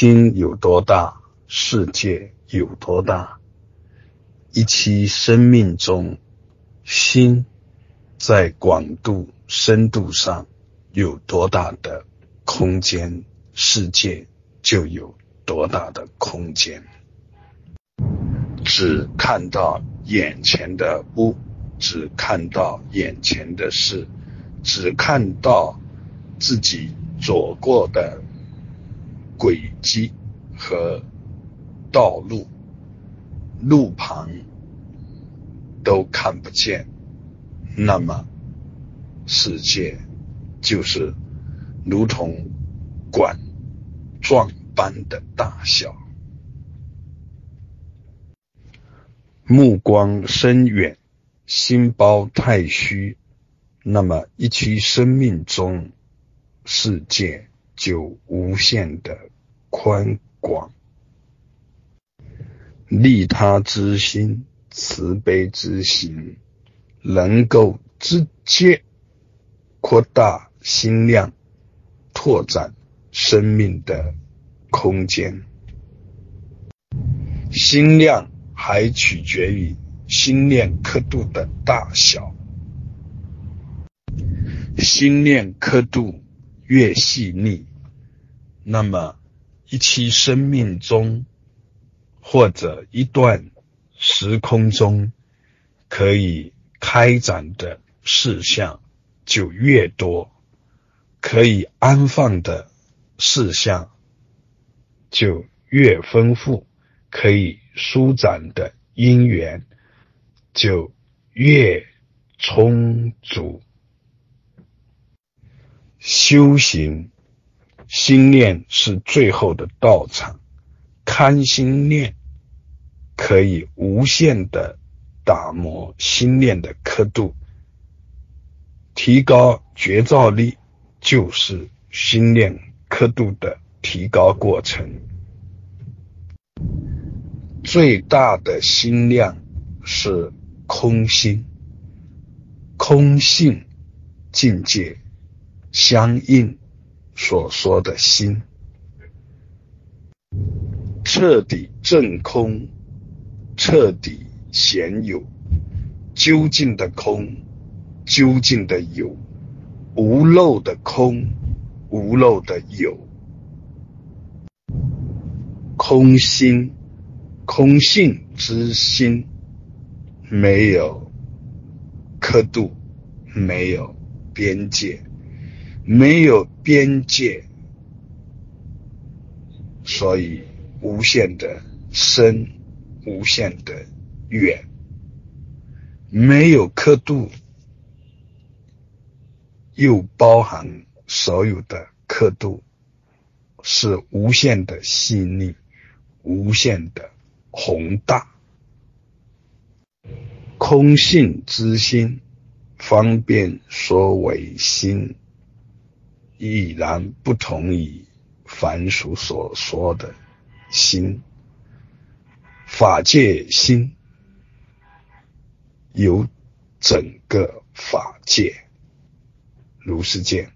心有多大，世界有多大。一期生命中，心在广度、深度上有多大的空间，世界就有多大的空间。只看到眼前的物，只看到眼前的事，只看到自己走过的轨迹和道路，路旁都看不见，那么世界就是如同管状般的大小。目光深远，心包太虚，那么一期生命中，世界就无限的宽广。利他之心，慈悲之心，能够直接扩大心量，拓展生命的空间，心量。还取决于心念刻度的大小，心念刻度越细腻，那么一期生命中或者一段时空中可以开展的事项就越多，可以安放的事项就越丰富，可以。舒展的因缘就越充足。修行心念是最后的道场，看心念可以无限的打磨心念的刻度，提高觉照力，就是心念刻度的提高过程。最大的心量是空心，空性境界相应所说的心，彻底正空，彻底显有，究竟的空，究竟的有，无漏的空，无漏的有，空心。空性之心没有刻度，没有边界，没有边界，所以无限的深，无限的远，没有刻度，又包含所有的刻度，是无限的细腻，无限的。宏大，空性之心，方便说为心，已然不同于凡俗所说的心。法界心有整个法界，如是见。